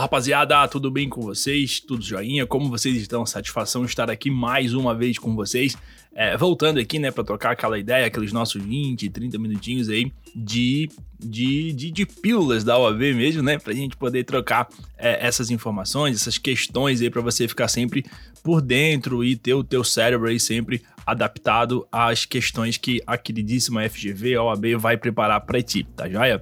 Fala rapaziada, tudo bem com vocês? Tudo joinha? Como vocês estão? Satisfação estar aqui mais uma vez com vocês. É, voltando aqui, né, para trocar aquela ideia, aqueles nossos 20, 30 minutinhos aí de, de, de, de pílulas da OAB mesmo, né, pra gente poder trocar é, essas informações, essas questões aí para você ficar sempre por dentro e ter o teu cérebro aí sempre adaptado às questões que a queridíssima FGV, a OAB vai preparar para ti, tá joia?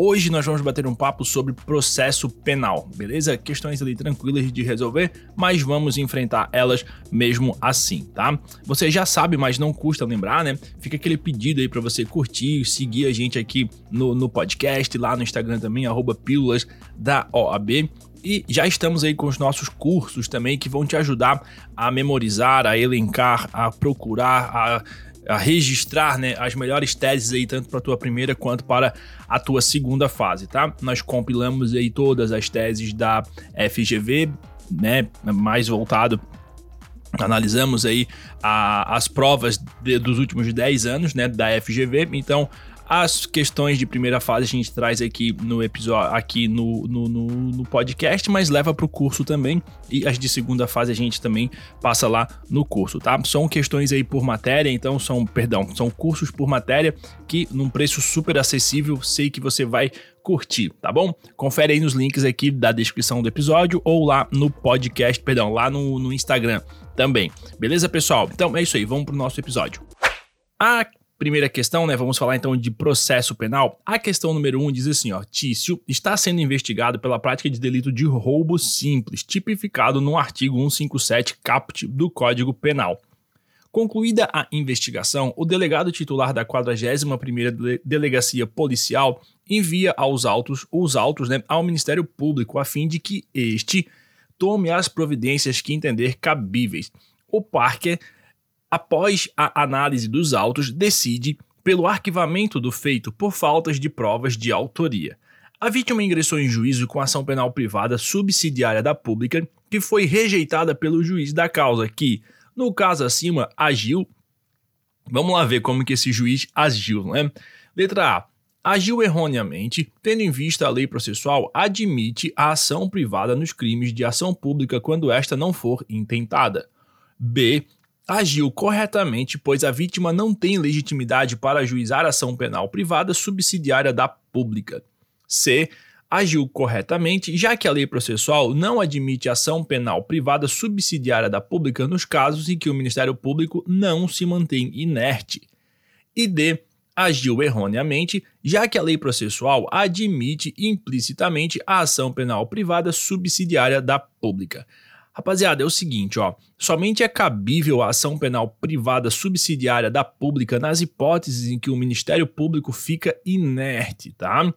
Hoje nós vamos bater um papo sobre processo penal, beleza? Questões ali tranquilas de resolver, mas vamos enfrentar elas mesmo assim, tá? Você já sabe, mas não custa lembrar, né? Fica aquele pedido aí para você curtir, seguir a gente aqui no, no podcast, lá no Instagram também, arroba pílulas da OAB. E já estamos aí com os nossos cursos também que vão te ajudar a memorizar, a elencar, a procurar, a a registrar né, as melhores teses aí, tanto para a tua primeira quanto para a tua segunda fase, tá? Nós compilamos aí todas as teses da FGV, né, mais voltado analisamos aí a, as provas de, dos últimos 10 anos, né, da FGV. Então, as questões de primeira fase a gente traz aqui no episódio, aqui no, no, no, no podcast, mas leva para o curso também. E as de segunda fase a gente também passa lá no curso, tá? São questões aí por matéria, então são, perdão, são cursos por matéria que num preço super acessível, sei que você vai curtir, tá bom? Confere aí nos links aqui da descrição do episódio ou lá no podcast, perdão, lá no, no Instagram também. Beleza, pessoal? Então é isso aí, vamos pro nosso episódio. A Primeira questão, né? Vamos falar então de processo penal. A questão número 1 um diz assim: ó, Tício está sendo investigado pela prática de delito de roubo simples, tipificado no artigo 157 caput do Código Penal. Concluída a investigação, o delegado titular da 41ª Delegacia Policial envia aos autos, os autos né, ao Ministério Público a fim de que este tome as providências que entender cabíveis. O Parker após a análise dos autos, decide pelo arquivamento do feito por faltas de provas de autoria. A vítima ingressou em juízo com ação penal privada subsidiária da pública, que foi rejeitada pelo juiz da causa, que, no caso acima, agiu. Vamos lá ver como que esse juiz agiu, né? Letra A. Agiu erroneamente, tendo em vista a lei processual, admite a ação privada nos crimes de ação pública quando esta não for intentada. B agiu corretamente, pois a vítima não tem legitimidade para ajuizar ação penal privada subsidiária da pública. C. Agiu corretamente, já que a lei processual não admite ação penal privada subsidiária da pública nos casos em que o Ministério Público não se mantém inerte. E D. Agiu erroneamente, já que a lei processual admite implicitamente a ação penal privada subsidiária da pública. Rapaziada, é o seguinte, ó. Somente é cabível a ação penal privada subsidiária da pública nas hipóteses em que o Ministério Público fica inerte, tá?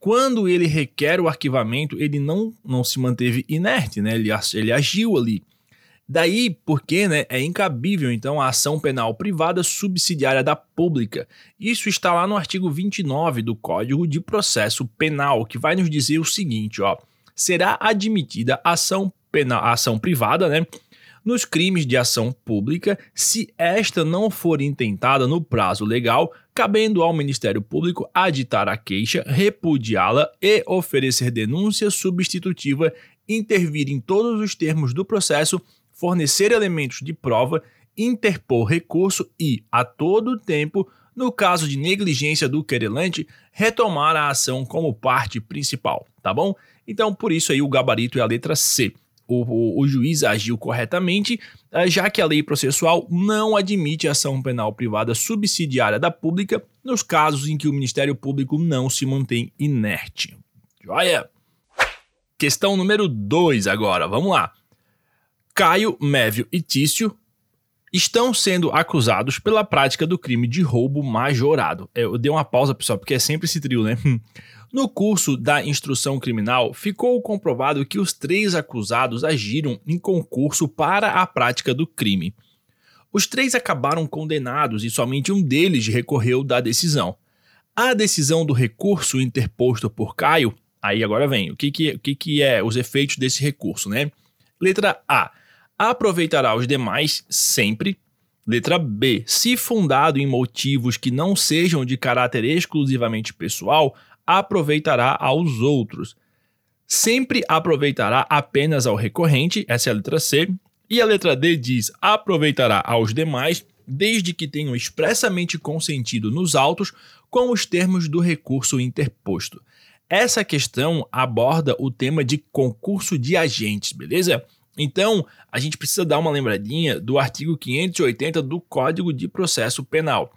Quando ele requer o arquivamento, ele não, não se manteve inerte, né? Ele, ele agiu ali. Daí porque né, é incabível, então, a ação penal privada subsidiária da pública. Isso está lá no artigo 29 do Código de Processo Penal, que vai nos dizer o seguinte, ó. Será admitida ação penal, ação privada, né? Nos crimes de ação pública, se esta não for intentada no prazo legal, cabendo ao Ministério Público aditar a queixa, repudiá-la e oferecer denúncia substitutiva, intervir em todos os termos do processo, fornecer elementos de prova, interpor recurso e, a todo tempo, no caso de negligência do querelante, retomar a ação como parte principal, tá bom? Então, por isso aí o gabarito é a letra C o, o, o juiz agiu corretamente, eh, já que a lei processual não admite ação penal privada subsidiária da pública nos casos em que o Ministério Público não se mantém inerte. Joia? Questão número 2 agora, vamos lá. Caio, Mévio e Tício estão sendo acusados pela prática do crime de roubo majorado. Eu dei uma pausa, pessoal, porque é sempre esse trio, né? No curso da instrução criminal, ficou comprovado que os três acusados agiram em concurso para a prática do crime. Os três acabaram condenados e somente um deles recorreu da decisão. A decisão do recurso interposto por Caio, aí agora vem, o que, que, o que, que é os efeitos desse recurso, né? Letra A. Aproveitará os demais sempre. Letra B. Se fundado em motivos que não sejam de caráter exclusivamente pessoal, aproveitará aos outros. sempre aproveitará apenas ao recorrente, essa é a letra C, e a letra D diz aproveitará aos demais, desde que tenham expressamente consentido nos autos com os termos do recurso interposto. Essa questão aborda o tema de concurso de agentes, beleza? Então, a gente precisa dar uma lembradinha do artigo 580 do Código de Processo Penal.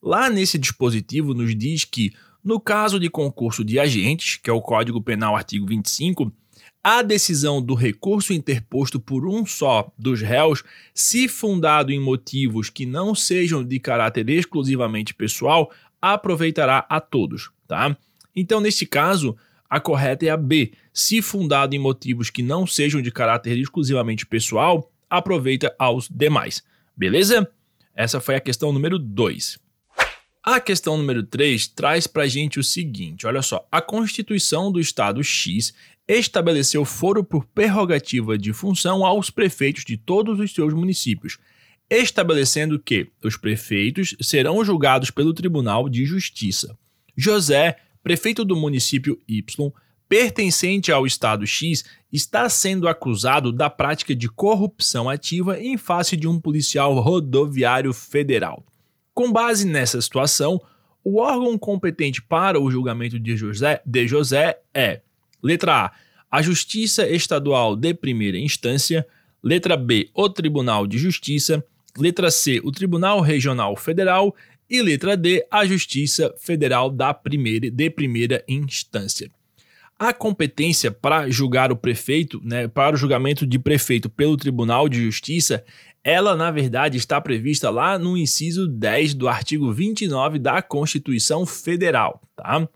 Lá nesse dispositivo nos diz que, no caso de concurso de agentes, que é o Código Penal artigo 25, a decisão do recurso interposto por um só dos réus, se fundado em motivos que não sejam de caráter exclusivamente pessoal, aproveitará a todos, tá? Então, neste caso, a correta é a B. Se fundado em motivos que não sejam de caráter exclusivamente pessoal, aproveita aos demais. Beleza? Essa foi a questão número 2. A questão número 3 traz para a gente o seguinte: olha só, a Constituição do Estado X estabeleceu foro por prerrogativa de função aos prefeitos de todos os seus municípios, estabelecendo que os prefeitos serão julgados pelo Tribunal de Justiça. José, prefeito do município Y, pertencente ao Estado X, está sendo acusado da prática de corrupção ativa em face de um policial rodoviário federal. Com base nessa situação, o órgão competente para o julgamento de José, de José é: letra A, a Justiça Estadual de Primeira Instância, letra B, o Tribunal de Justiça, letra C, o Tribunal Regional Federal e letra D, a Justiça Federal da primeira, de Primeira Instância. A competência para julgar o prefeito, né, para o julgamento de prefeito pelo Tribunal de Justiça, ela, na verdade, está prevista lá no inciso 10 do artigo 29 da Constituição Federal. Tá?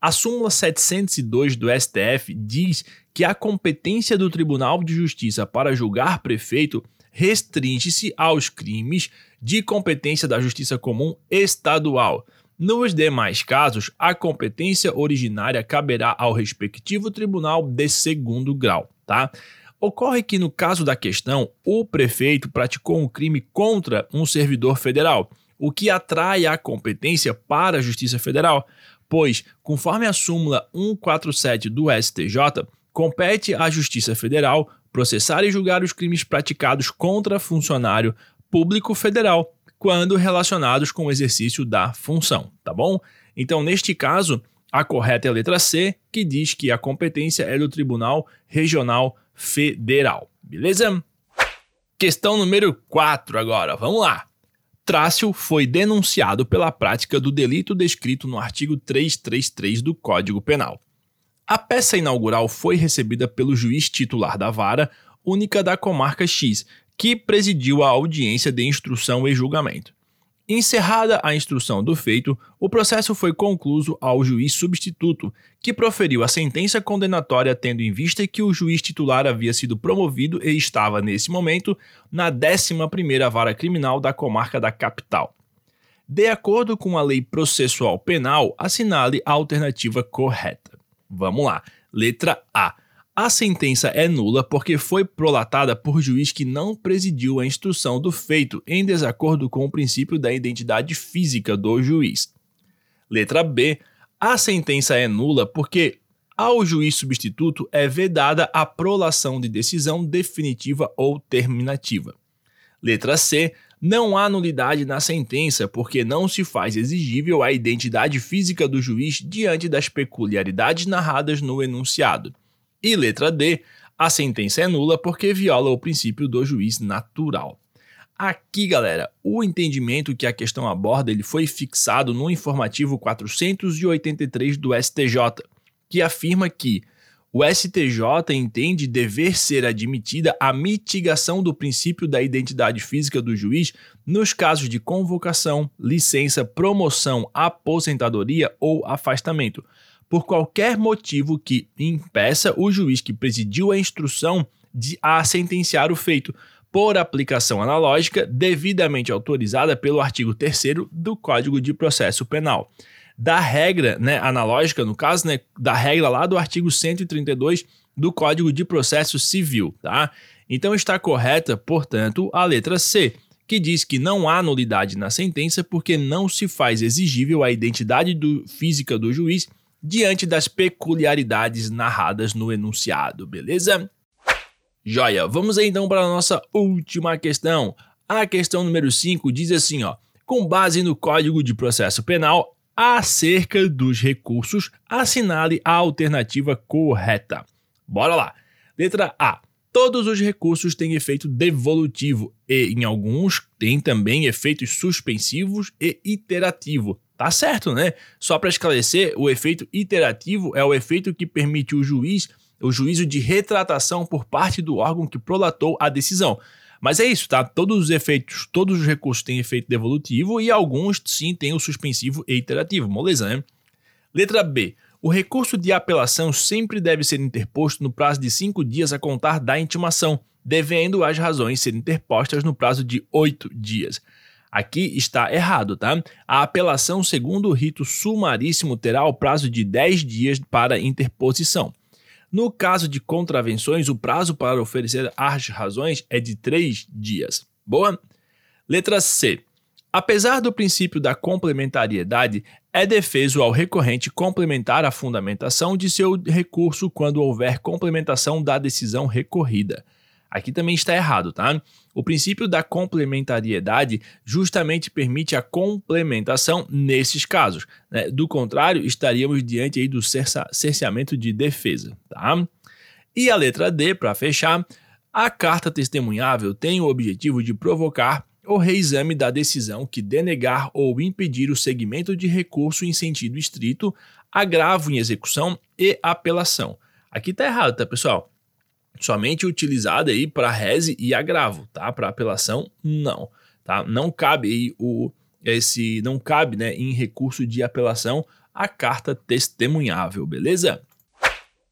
A súmula 702 do STF diz que a competência do Tribunal de Justiça para julgar prefeito restringe-se aos crimes de competência da Justiça Comum Estadual. Nos demais casos, a competência originária caberá ao respectivo tribunal de segundo grau, tá? Ocorre que, no caso da questão, o prefeito praticou um crime contra um servidor federal, o que atrai a competência para a Justiça Federal, pois, conforme a súmula 147 do STJ, compete à Justiça Federal processar e julgar os crimes praticados contra funcionário público federal, quando relacionados com o exercício da função, tá bom? Então, neste caso, a correta é a letra C, que diz que a competência é do Tribunal Regional Federal. Beleza? Questão número 4 agora, vamos lá. Trácio foi denunciado pela prática do delito descrito no artigo 333 do Código Penal. A peça inaugural foi recebida pelo juiz titular da vara única da comarca X, que presidiu a audiência de instrução e julgamento. Encerrada a instrução do feito, o processo foi concluído ao juiz substituto, que proferiu a sentença condenatória tendo em vista que o juiz titular havia sido promovido e estava, nesse momento, na 11ª Vara Criminal da comarca da capital. De acordo com a Lei Processual Penal, assinale a alternativa correta. Vamos lá. Letra A. A sentença é nula porque foi prolatada por juiz que não presidiu a instrução do feito em desacordo com o princípio da identidade física do juiz. Letra B. A sentença é nula porque ao juiz substituto é vedada a prolação de decisão definitiva ou terminativa. Letra C. Não há nulidade na sentença porque não se faz exigível a identidade física do juiz diante das peculiaridades narradas no enunciado. E letra D, a sentença é nula porque viola o princípio do juiz natural. Aqui, galera, o entendimento que a questão aborda ele foi fixado no informativo 483 do STJ, que afirma que o STJ entende dever ser admitida a mitigação do princípio da identidade física do juiz nos casos de convocação, licença, promoção, aposentadoria ou afastamento, por qualquer motivo que impeça o juiz que presidiu a instrução de a sentenciar o feito, por aplicação analógica devidamente autorizada pelo artigo 3 do Código de Processo Penal. Da regra né, analógica, no caso, né, da regra lá do artigo 132 do Código de Processo Civil. Tá? Então está correta, portanto, a letra C, que diz que não há nulidade na sentença porque não se faz exigível a identidade do, física do juiz diante das peculiaridades narradas no enunciado, beleza? Joia, vamos então para a nossa última questão. A questão número 5 diz assim, ó: com base no Código de Processo Penal, acerca dos recursos, assinale a alternativa correta. Bora lá. Letra A. Todos os recursos têm efeito devolutivo e, em alguns, têm também efeitos suspensivos e iterativo. Tá certo, né? Só para esclarecer, o efeito iterativo é o efeito que permite o juiz o juízo de retratação por parte do órgão que prolatou a decisão. Mas é isso, tá? Todos os efeitos, todos os recursos têm efeito devolutivo e alguns sim têm o suspensivo e iterativo. Moleza, né? Letra B. O recurso de apelação sempre deve ser interposto no prazo de cinco dias a contar da intimação, devendo as razões serem interpostas no prazo de oito dias. Aqui está errado, tá? A apelação, segundo o rito sumaríssimo, terá o prazo de 10 dias para interposição. No caso de contravenções, o prazo para oferecer as razões é de três dias. Boa? Letra C. Apesar do princípio da complementariedade, é defeso ao recorrente complementar a fundamentação de seu recurso quando houver complementação da decisão recorrida. Aqui também está errado, tá? O princípio da complementariedade justamente permite a complementação nesses casos. Né? Do contrário, estaríamos diante aí do cerceamento de defesa, tá? E a letra D, para fechar, a carta testemunhável tem o objetivo de provocar o reexame da decisão que denegar ou impedir o segmento de recurso em sentido estrito, agravo em execução e apelação. Aqui está errado, tá, pessoal? Somente utilizada aí para reze e agravo, tá? Para apelação, não, tá? Não cabe aí o esse não cabe, né, em recurso de apelação a carta testemunhável, beleza?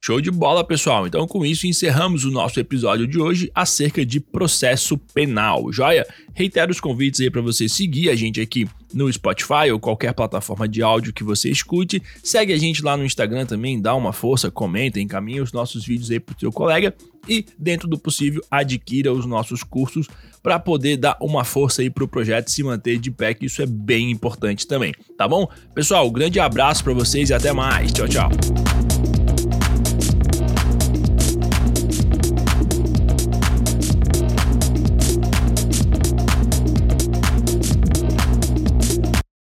Show de bola, pessoal. Então, com isso, encerramos o nosso episódio de hoje acerca de processo penal. Joia? Reitero os convites aí para você seguir a gente aqui no Spotify ou qualquer plataforma de áudio que você escute. Segue a gente lá no Instagram também, dá uma força, comenta, encaminha os nossos vídeos aí pro seu colega e, dentro do possível, adquira os nossos cursos para poder dar uma força aí pro projeto se manter de pé, que isso é bem importante também, tá bom? Pessoal, grande abraço para vocês e até mais. Tchau, tchau.